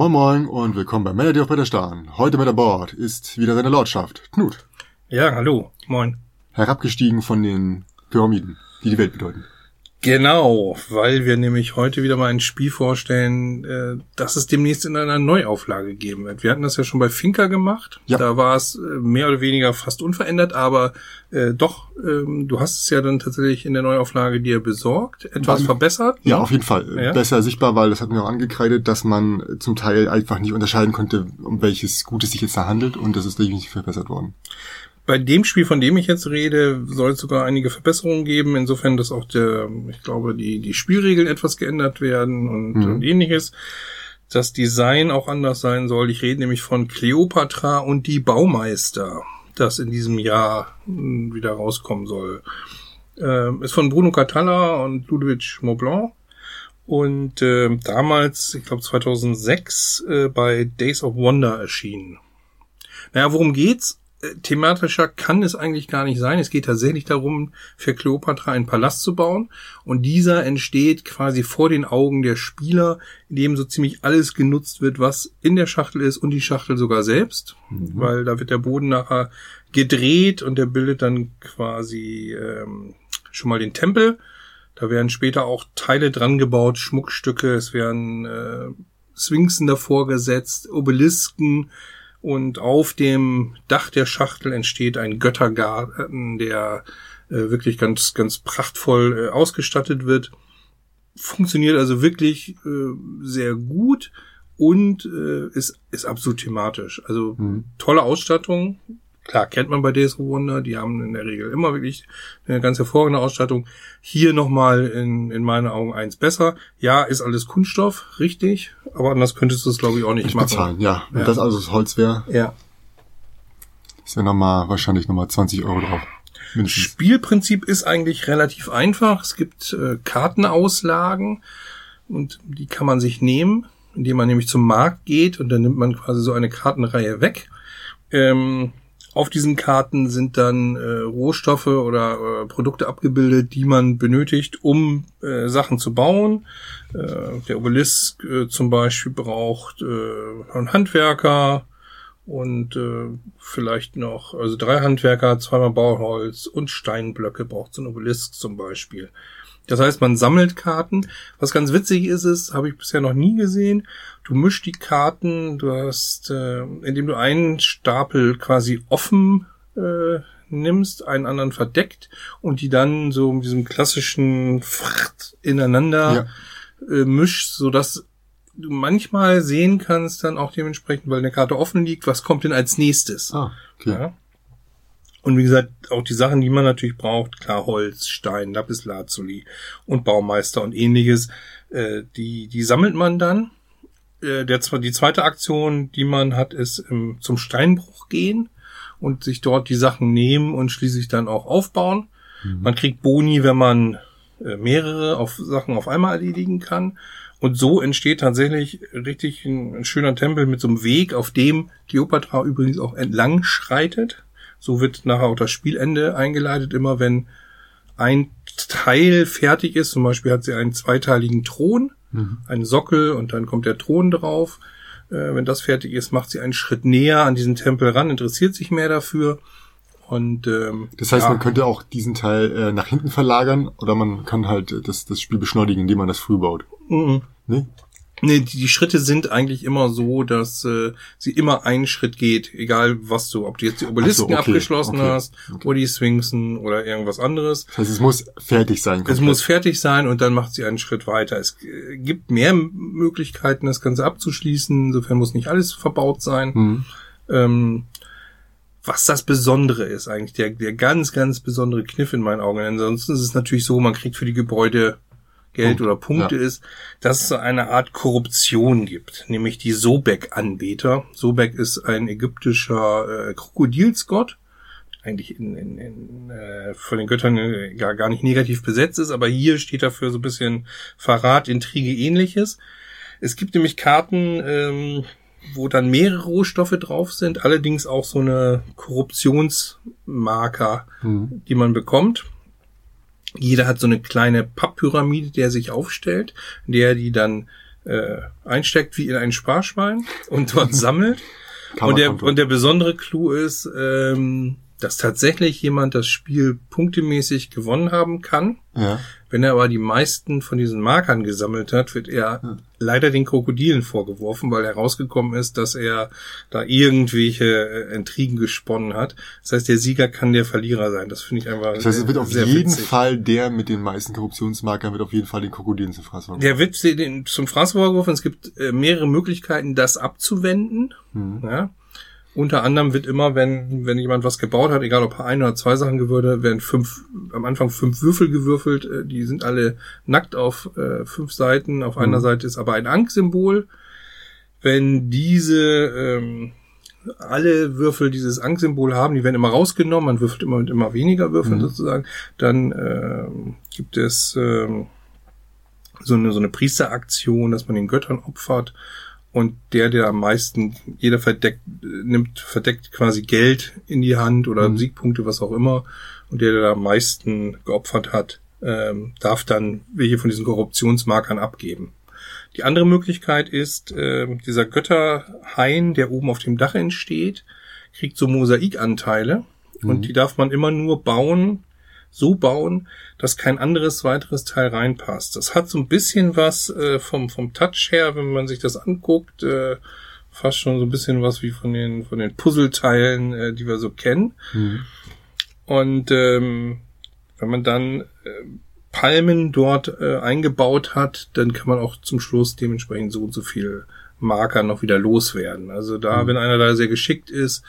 Moin Moin und willkommen bei Melody of Peter Stahn. Heute mit an Bord ist wieder seine Lordschaft, Knut. Ja, hallo, moin. Herabgestiegen von den Pyramiden, die die Welt bedeuten. Genau, weil wir nämlich heute wieder mal ein Spiel vorstellen, äh, das es demnächst in einer Neuauflage geben wird. Wir hatten das ja schon bei Finca gemacht. Ja. Da war es äh, mehr oder weniger fast unverändert, aber äh, doch, ähm, du hast es ja dann tatsächlich in der Neuauflage dir besorgt, etwas War- verbessert. Ja, ne? auf jeden Fall. Ja. Besser sichtbar, weil das hatten wir auch angekreidet, dass man zum Teil einfach nicht unterscheiden konnte, um welches Gut es sich jetzt da handelt und das ist definitiv verbessert worden. Bei dem Spiel, von dem ich jetzt rede, soll es sogar einige Verbesserungen geben, insofern, dass auch der, ich glaube, die, die Spielregeln etwas geändert werden und, Mhm. und ähnliches. Das Design auch anders sein soll. Ich rede nämlich von Cleopatra und die Baumeister, das in diesem Jahr mh, wieder rauskommen soll. Ähm, ist von Bruno Catalla und Ludwig Maublanc. Und ähm, damals, ich glaube 2006, äh, bei Days of Wonder erschienen. Naja, worum geht's? Thematischer kann es eigentlich gar nicht sein. Es geht tatsächlich darum, für Kleopatra einen Palast zu bauen. Und dieser entsteht quasi vor den Augen der Spieler, in dem so ziemlich alles genutzt wird, was in der Schachtel ist und die Schachtel sogar selbst. Weil da wird der Boden nachher gedreht und der bildet dann quasi ähm, schon mal den Tempel. Da werden später auch Teile dran gebaut, Schmuckstücke, es werden äh, Sphinxen davor gesetzt, Obelisken und auf dem Dach der Schachtel entsteht ein Göttergarten, der äh, wirklich ganz, ganz prachtvoll äh, ausgestattet wird. Funktioniert also wirklich äh, sehr gut und äh, ist, ist absolut thematisch. Also Mhm. tolle Ausstattung. Klar, kennt man bei of Wonder, die haben in der Regel immer wirklich eine ganz hervorragende Ausstattung. Hier nochmal in, in meinen Augen eins besser. Ja, ist alles Kunststoff, richtig, aber anders könntest du es, glaube ich, auch nicht, Nicht machen. bezahlen, ja. Wenn Ja. das also das Holz wäre, Ja. ist ja nochmal, wahrscheinlich nochmal 20 Euro drauf. Mindestens. Spielprinzip ist eigentlich relativ einfach. Es gibt äh, Kartenauslagen und die kann man sich nehmen, indem man nämlich zum Markt geht und dann nimmt man quasi so eine Kartenreihe weg. Ähm, auf diesen Karten sind dann äh, Rohstoffe oder äh, Produkte abgebildet, die man benötigt, um äh, Sachen zu bauen. Äh, der Obelisk äh, zum Beispiel braucht äh, einen Handwerker und äh, vielleicht noch, also drei Handwerker, zweimal Bauholz und Steinblöcke braucht so ein Obelisk zum Beispiel. Das heißt, man sammelt Karten. Was ganz witzig ist, ist, habe ich bisher noch nie gesehen. Du mischst die Karten, du hast, äh, indem du einen Stapel quasi offen äh, nimmst, einen anderen verdeckt und die dann so mit diesem klassischen Fracht ineinander äh, mischst, sodass du manchmal sehen kannst dann auch dementsprechend, weil eine Karte offen liegt, was kommt denn als nächstes? Ah, okay. Ja. Und wie gesagt, auch die Sachen, die man natürlich braucht, klar, Holz, Stein, Lapis Lazuli und Baumeister und ähnliches, äh, die, die sammelt man dann. Äh, der, die zweite Aktion, die man hat, ist im, zum Steinbruch gehen und sich dort die Sachen nehmen und schließlich dann auch aufbauen. Man kriegt Boni, wenn man äh, mehrere auf Sachen auf einmal erledigen kann. Und so entsteht tatsächlich richtig ein, ein schöner Tempel mit so einem Weg, auf dem Kleopatra übrigens auch entlang schreitet. So wird nachher auch das Spielende eingeleitet, immer wenn ein Teil fertig ist. Zum Beispiel hat sie einen zweiteiligen Thron, einen Sockel und dann kommt der Thron drauf. Äh, wenn das fertig ist, macht sie einen Schritt näher an diesen Tempel ran, interessiert sich mehr dafür. Und ähm, Das heißt, ja, man könnte auch diesen Teil äh, nach hinten verlagern oder man kann halt äh, das, das Spiel beschleunigen, indem man das früh baut. Mhm. Ne? Nee, die, die Schritte sind eigentlich immer so, dass äh, sie immer einen Schritt geht, egal was du, ob du jetzt die Obelisken so, okay, abgeschlossen okay, hast okay. oder die Sphinxen oder irgendwas anderes. Das heißt, es muss fertig sein. Es komplett. muss fertig sein und dann macht sie einen Schritt weiter. Es äh, gibt mehr Möglichkeiten, das Ganze abzuschließen. Insofern muss nicht alles verbaut sein. Mhm. Ähm, was das Besondere ist, eigentlich der, der ganz, ganz besondere Kniff in meinen Augen. Ansonsten ist es natürlich so, man kriegt für die Gebäude Geld Punkte, oder Punkte ja. ist, dass es so eine Art Korruption gibt, nämlich die Sobek-Anbeter. Sobek ist ein ägyptischer äh, Krokodilsgott, eigentlich in, in, in, äh, von den Göttern äh, gar, gar nicht negativ besetzt ist, aber hier steht dafür so ein bisschen Verrat, Intrige, ähnliches. Es gibt nämlich Karten, ähm, wo dann mehrere Rohstoffe drauf sind, allerdings auch so eine Korruptionsmarker, Mhm. die man bekommt. Jeder hat so eine kleine Papppyramide, der sich aufstellt, der die dann äh, einsteckt wie in ein Sparschwein und dort sammelt. Und der, und der besondere Clou ist, ähm, dass tatsächlich jemand das Spiel punktemäßig gewonnen haben kann. Ja. Wenn er aber die meisten von diesen Markern gesammelt hat, wird er Hm. leider den Krokodilen vorgeworfen, weil herausgekommen ist, dass er da irgendwelche äh, Intrigen gesponnen hat. Das heißt, der Sieger kann der Verlierer sein. Das finde ich einfach Das heißt, es wird auf jeden witzig. Fall der mit den meisten Korruptionsmarkern wird auf jeden Fall den Krokodilen zu Fraß Der wird zum Fraß vorgeworfen. Es gibt äh, mehrere Möglichkeiten, das abzuwenden. Mhm. Ja. Unter anderem wird immer, wenn, wenn jemand was gebaut hat, egal ob er ein oder zwei Sachen gewürde, werden fünf, am Anfang fünf Würfel gewürfelt, äh, die sind alle nackt auf äh, fünf Seiten. Auf einer Seite ist aber ein Anksymbol. Wenn diese ähm, alle Würfel dieses Anksymbol haben, die werden immer rausgenommen, man würfelt immer mit immer weniger Würfeln Mhm. sozusagen, dann ähm, gibt es ähm, so eine, so eine Priesteraktion, dass man den Göttern opfert und der, der am meisten, jeder verdeckt, äh, nimmt verdeckt quasi Geld in die Hand oder Mhm. Siegpunkte, was auch immer, und der, der am meisten geopfert hat, ähm, darf dann welche von diesen Korruptionsmarkern abgeben. Die andere Möglichkeit ist, ähm, dieser Götterhain, der oben auf dem Dach entsteht, kriegt so Mosaikanteile Mhm. und die darf man immer nur bauen, so bauen, dass kein anderes weiteres Teil reinpasst. Das hat so ein bisschen was äh, vom, vom Touch her, wenn man sich das anguckt, äh, fast schon so ein bisschen was wie von den, von den Puzzleteilen, äh, die wir so kennen. Mhm. Und ähm, wenn man dann äh, Palmen dort äh, eingebaut hat, dann kann man auch zum Schluss dementsprechend so und so viel Marker noch wieder loswerden. Also da, Mhm. wenn einer da sehr geschickt ist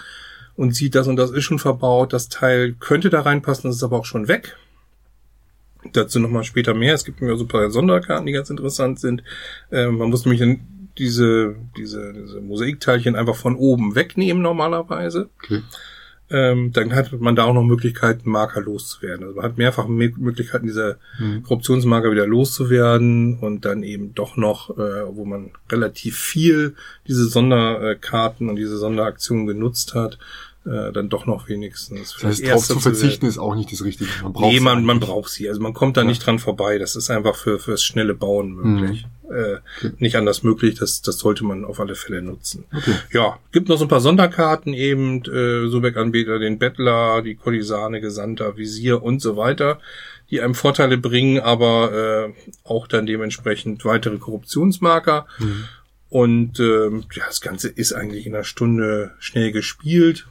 und sieht, das und das ist schon verbaut, das Teil könnte da reinpassen, das ist aber auch schon weg. Dazu nochmal später mehr. Es gibt mir so ein paar Sonderkarten, die ganz interessant sind. Ähm, man muss nämlich diese, diese, diese Mosaikteilchen einfach von oben wegnehmen normalerweise Okay. ähm, dann hat man da auch noch Möglichkeiten, Marker loszuwerden. Also man hat mehrfach Me Möglichkeiten, diese Mhm. Korruptionsmarker wieder loszuwerden und dann eben doch noch, äh, wo man relativ viel diese Sonderkarten und diese Sonderaktionen genutzt hat, äh, dann doch noch wenigstens. Das heißt, drauf zu verzichten ist auch nicht das Richtige. Man braucht Nee, sie man, man braucht sie. Also man kommt da Ja. nicht dran vorbei. Das ist einfach für fürs schnelle Bauen möglich. Äh, nicht anders möglich. Das, das sollte man auf alle Fälle nutzen. Okay. Ja, gibt noch so ein paar Sonderkarten eben, äh, Subek-Anbieter, den Bettler, die Kolisane, Gesandter, Visier und so weiter, die einem Vorteile bringen, aber äh, auch dann dementsprechend weitere Korruptionsmarker. Mhm. Und ähm, ja, das Ganze ist eigentlich in einer Stunde schnell gespielt.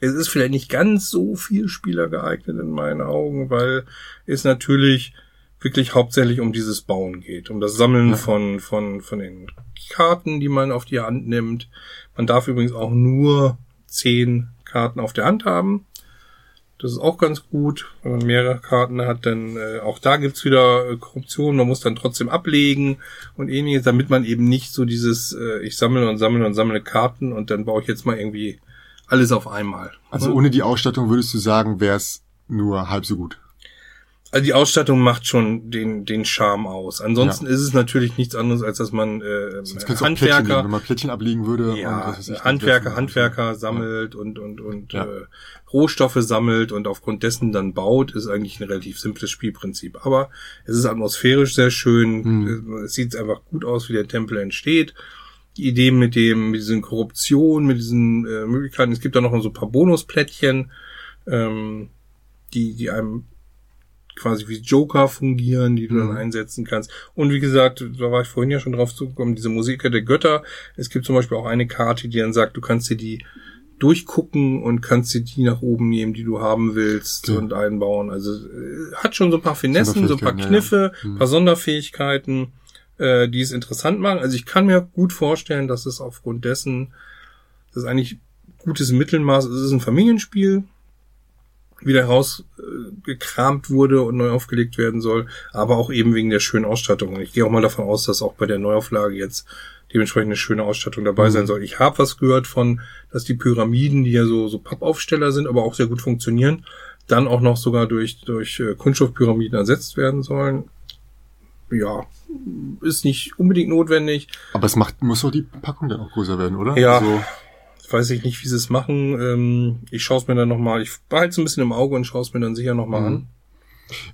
Es ist vielleicht nicht ganz so viel Spieler geeignet in meinen Augen, weil es natürlich wirklich hauptsächlich um dieses Bauen geht, um das Sammeln von, von, von den Karten, die man auf die Hand nimmt. Man darf übrigens auch nur zehn Karten auf der Hand haben. Das ist auch ganz gut. Wenn man mehrere Karten hat, dann äh, auch da gibt's wieder äh, Korruption. Man muss dann trotzdem ablegen und ähnliches, damit man eben nicht so dieses, äh, ich sammle und sammle und sammle Karten und dann baue ich jetzt mal irgendwie alles auf einmal. Also Ne? ohne die Ausstattung würdest du sagen, wäre es nur halb so gut. Also die Ausstattung macht schon den, den Charme aus. Ansonsten ist es natürlich nichts anderes, als dass man äh, Sonst Plättchen nehmen, Handwerker, wenn man Plättchen ablegen würde. und ja, weiß ich, Handwerker, Handwerker sammelt und und und Ja. äh, Rohstoffe sammelt und aufgrund dessen dann baut, ist eigentlich ein relativ simples Spielprinzip. Aber es ist atmosphärisch sehr schön. Mhm. Es sieht einfach gut aus, wie der Tempel entsteht. Die Idee mit dem, mit diesen Korruption, mit diesen äh, Möglichkeiten. Es gibt da noch so ein paar Bonusplättchen, ähm, die, die einem quasi wie Joker fungieren, die du dann Mhm. einsetzen kannst. Und wie gesagt, da war ich vorhin ja schon drauf zugekommen, diese Musiker der Götter. Es gibt zum Beispiel auch eine Karte, die dann sagt, du kannst dir die durchgucken und kannst dir die nach oben nehmen, die du haben willst Okay. und einbauen. Also äh, hat schon so ein paar Finessen, so ein paar Sonderfähigkeiten, ja, Kniffe, ja. Mhm. paar Sonderfähigkeiten, äh, die es interessant machen. Also ich kann mir gut vorstellen, dass es aufgrund dessen, das ist eigentlich gutes Mittelmaß, es ist ein Familienspiel, wieder rausgekramt wurde und neu aufgelegt werden soll, aber auch eben wegen der schönen Ausstattung. Und ich gehe auch mal davon aus, dass auch bei der Neuauflage jetzt dementsprechend eine schöne Ausstattung dabei Mhm. sein soll. Ich habe was gehört von, dass die Pyramiden, die ja so, so Pappaufsteller sind, aber auch sehr gut funktionieren, dann auch noch sogar durch, durch äh, Kunststoffpyramiden ersetzt werden sollen. Ja, ist nicht unbedingt notwendig. Aber es macht, muss doch die Packung dann auch größer werden, oder? Ja. Also, Weiß ich nicht, wie sie es machen. Ähm, ich schaue es mir dann nochmal, ich behalte es ein bisschen im Auge und schaue es mir dann sicher nochmal Mhm. an.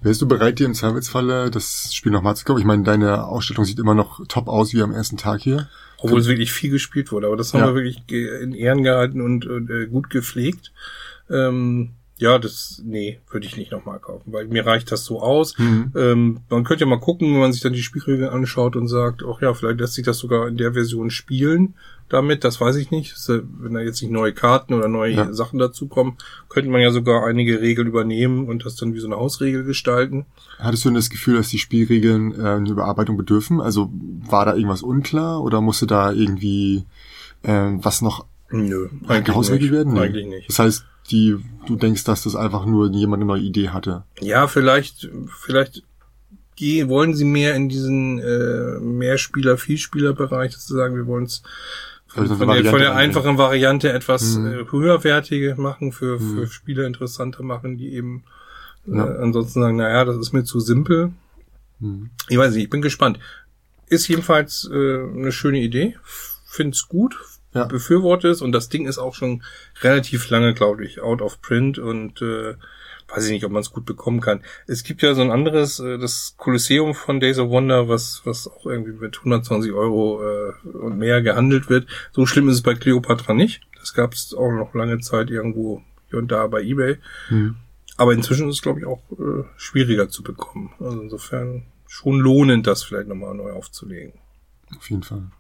Wärst du bereit, dir im Zweifelsfalle das Spiel nochmal zu kaufen? Ich meine, deine Ausstattung sieht immer noch top aus wie am ersten Tag hier. Obwohl es wirklich viel gespielt wurde, aber das haben Ja. wir wirklich in Ehren gehalten und, und äh, gut gepflegt. Ähm, ja, das, nee, würde ich nicht nochmal kaufen, weil mir reicht das so aus. Mhm. Ähm, man könnte ja mal gucken, wenn man sich dann die Spielregeln anschaut und sagt, ach ja, vielleicht lässt sich das sogar in der Version spielen damit, das weiß ich nicht. Äh, Wenn da jetzt nicht neue Karten oder neue Ja. Sachen dazukommen, könnte man ja sogar einige Regeln übernehmen und das dann wie so eine Hausregel gestalten. Hattest du denn das Gefühl, dass die Spielregeln äh, eine Überarbeitung bedürfen? Also war da irgendwas unklar oder musste da irgendwie äh, was noch Nö, gehausregelt werden? Nee. Eigentlich nicht. Das heißt, die, du denkst, dass das einfach nur jemand eine neue Idee hatte. Ja, vielleicht, vielleicht geh, wollen sie mehr in diesen äh, Mehrspieler, Vielspieler-Bereich, dass sie sagen, wir wollen es von, von, der, von der einfachen Variante etwas äh, höherwertige machen, für, Mhm. für Spieler interessanter machen, die eben äh, Ja. ansonsten sagen, naja, das ist mir zu simpel. Hm. Ich weiß nicht, ich bin gespannt. Ist jedenfalls äh, eine schöne Idee. Find's gut, Ja. befürworte es und das Ding ist auch schon relativ lange, glaube ich, out of print und äh, weiß ich nicht, ob man es gut bekommen kann. Es gibt ja so ein anderes, äh, das Kolosseum von Days of Wonder, was was auch irgendwie mit 120 Euro äh, und mehr gehandelt wird. So schlimm ist es bei Cleopatra nicht. Das gab es auch noch lange Zeit irgendwo hier und da bei eBay. Hm. Aber inzwischen ist es, glaube ich, auch äh, schwieriger zu bekommen. Also insofern schon lohnend, das vielleicht nochmal neu aufzulegen. Auf jeden Fall.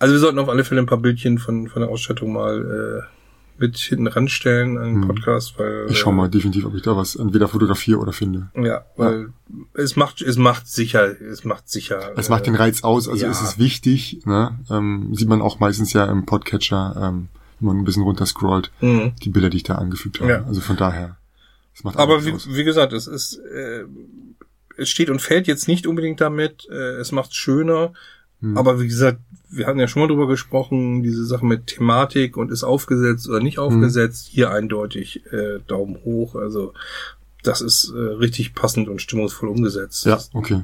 Also wir sollten auf alle Fälle ein paar Bildchen von, von der Ausstattung mal äh, mit hinten ranstellen an den Hm. Podcast, weil Ich schau äh, mal definitiv, ob ich da was entweder fotografiere oder finde. Ja, weil es macht es macht sicher, es macht sicher. Es macht den Reiz aus, also ja. es ist wichtig, ne? ähm, sieht man auch meistens ja im Podcatcher, ähm, wenn man ein bisschen runter scrollt, Mhm. die Bilder, die ich da angefügt habe. Ja. Also von daher. Es macht Aber wie, aus. wie gesagt, es ist äh, es steht und fällt jetzt nicht unbedingt damit. Äh, es macht schöner. Hm. Aber wie gesagt, wir hatten ja schon mal drüber gesprochen, diese Sache mit Thematik und ist aufgesetzt oder nicht aufgesetzt. Hier eindeutig äh, Daumen hoch. Also das ist äh, richtig passend und stimmungsvoll umgesetzt. Ja, okay.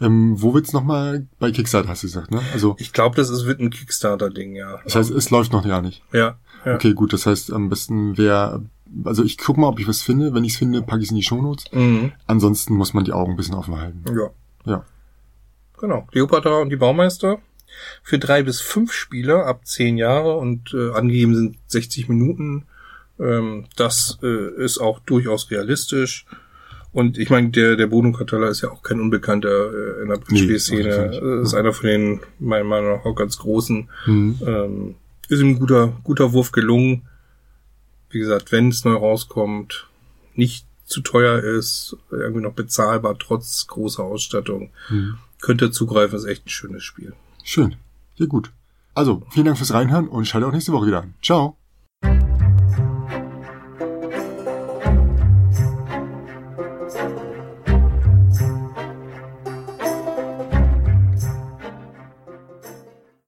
Ähm, wo wird's nochmal bei Kickstarter, hast du gesagt, ne? Also, Ich glaube, das ist, wird ein Kickstarter-Ding, ja. das heißt, es läuft noch gar nicht. ja, ja. Okay, gut, das heißt, am besten wäre, also ich guck mal, ob ich was finde. Wenn ich's finde, packe ich in die Shownotes. Mhm. Ansonsten muss man die Augen ein bisschen offen halten. Ja. Ja. Genau. Cleopatra und die Baumeister. Für drei bis fünf Spieler ab zehn Jahre und äh, angegeben sind 60 Minuten. Ähm, das äh, ist auch durchaus realistisch. Und ich meine, der, der Bodo Catalla ist ja auch kein Unbekannter äh, in der Nee, Brettspielszene. Fall. Äh, ist einer von den, meiner Meinung nach, auch ganz großen. Mhm. Ähm, ist ihm ein guter, guter Wurf gelungen. Wie gesagt, wenn es neu rauskommt, nicht zu teuer ist, irgendwie noch bezahlbar, trotz großer Ausstattung, Mhm. könnt ihr zugreifen, ist echt ein schönes Spiel. Schön. Ja, gut. Also, vielen Dank fürs Reinhören und schaltet auch nächste Woche wieder. Ciao.